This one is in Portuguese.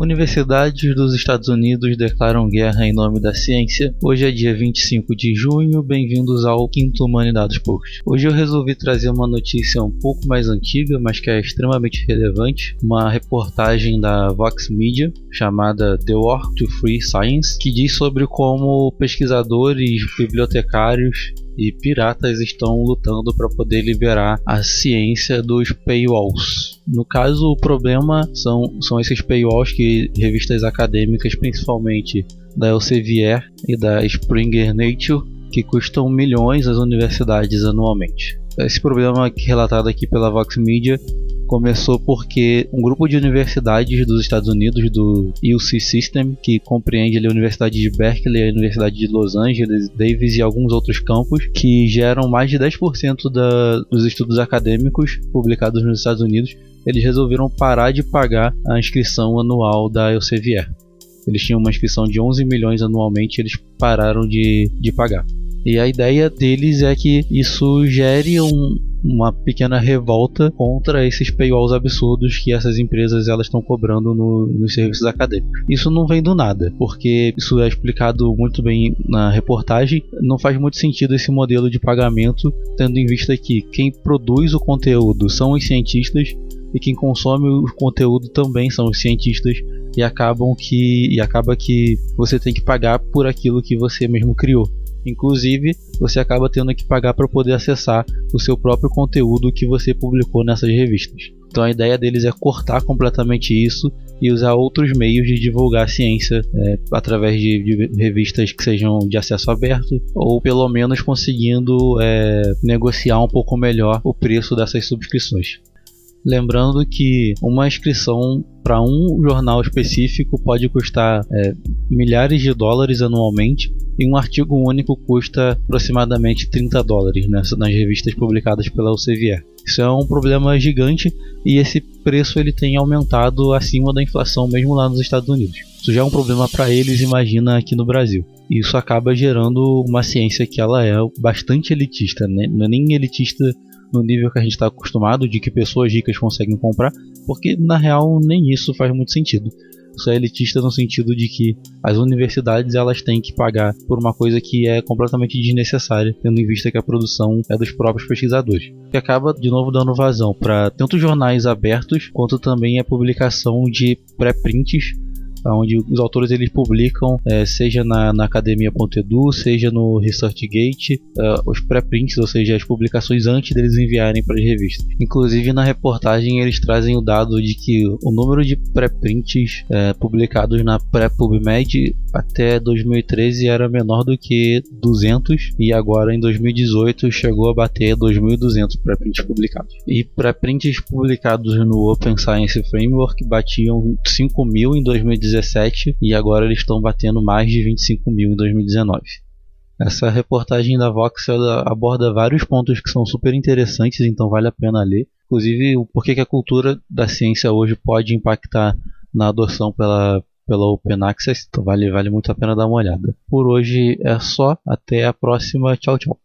Universidades dos Estados Unidos declaram guerra em nome da ciência. Hoje é dia 25 de junho, bem-vindos ao quinto Humanidades Post. Hoje eu resolvi trazer uma notícia um pouco mais antiga, mas que é extremamente relevante, uma reportagem da Vox Media chamada The War to Free Science, que diz sobre como pesquisadores, bibliotecários e piratas estão lutando para poder liberar a ciência dos paywalls. No caso, o problema são, são esses paywalls que revistas acadêmicas, principalmente da Elsevier e da Springer Nature, que custam milhões às universidades anualmente. Esse problema relatado aqui pela Vox Media começou porque um grupo de universidades dos Estados Unidos, do UC System, que compreende ali, a Universidade de Berkeley, a Universidade de Los Angeles, Davis e alguns outros campos, que geram mais de 10% da, dos estudos acadêmicos publicados nos Estados Unidos, eles resolveram parar de pagar a inscrição anual da Elsevier. Eles tinham uma inscrição de 11 milhões anualmente, eles pararam de, de pagar. E a ideia deles é que isso gere um, uma pequena revolta contra esses paywalls absurdos que essas empresas elas estão cobrando no, nos serviços acadêmicos. Isso não vem do nada, porque isso é explicado muito bem na reportagem. Não faz muito sentido esse modelo de pagamento, tendo em vista que quem produz o conteúdo são os cientistas e quem consome o conteúdo também são os cientistas e acabam que e acaba que você tem que pagar por aquilo que você mesmo criou. Inclusive, você acaba tendo que pagar para poder acessar o seu próprio conteúdo que você publicou nessas revistas. Então a ideia deles é cortar completamente isso e usar outros meios de divulgar a ciência é, através de, de, revistas que sejam de acesso aberto ou pelo menos conseguindo é, negociar um pouco melhor o preço dessas subscrições. Lembrando que uma inscrição para um jornal específico pode custar é, milhares de dólares anualmente e um artigo único custa aproximadamente 30 dólares nas, nas revistas publicadas pela Elsevier. Isso é um problema gigante e esse preço ele tem aumentado acima da inflação mesmo lá nos Estados Unidos. Isso já é um problema para eles, imagina aqui no Brasil. Isso acaba gerando uma ciência que ela é bastante elitista, né? não é nem elitista no nível que a gente está acostumado de que pessoas ricas conseguem comprar, porque na real nem isso faz muito sentido. Isso é elitista no sentido de que as universidades elas têm que pagar por uma coisa que é completamente desnecessária, tendo em vista que a produção é dos próprios pesquisadores. Que acaba de novo dando vazão para tanto jornais abertos quanto também a publicação de pré-prints onde os autores eles publicam, é, seja na, na academia.edu, seja no ResearchGate, é, os pré-prints, ou seja, as publicações antes deles enviarem para as revistas. Inclusive na reportagem eles trazem o dado de que o número de pré-prints é, publicados na pré-PubMed até 2013 era menor do que 200 e agora em 2018 chegou a bater 2.200 pré-prints publicados. E pré-prints publicados no Open Science Framework batiam 5.000 em 2019 2017 e agora eles estão batendo mais de 25 mil em 2019. Essa reportagem da Vox aborda vários pontos que são super interessantes, então vale a pena ler. Inclusive, o porquê que a cultura da ciência hoje pode impactar na adoção pela, pela Open Access, então vale, vale muito a pena dar uma olhada. Por hoje é só, até a próxima, tchau, tchau.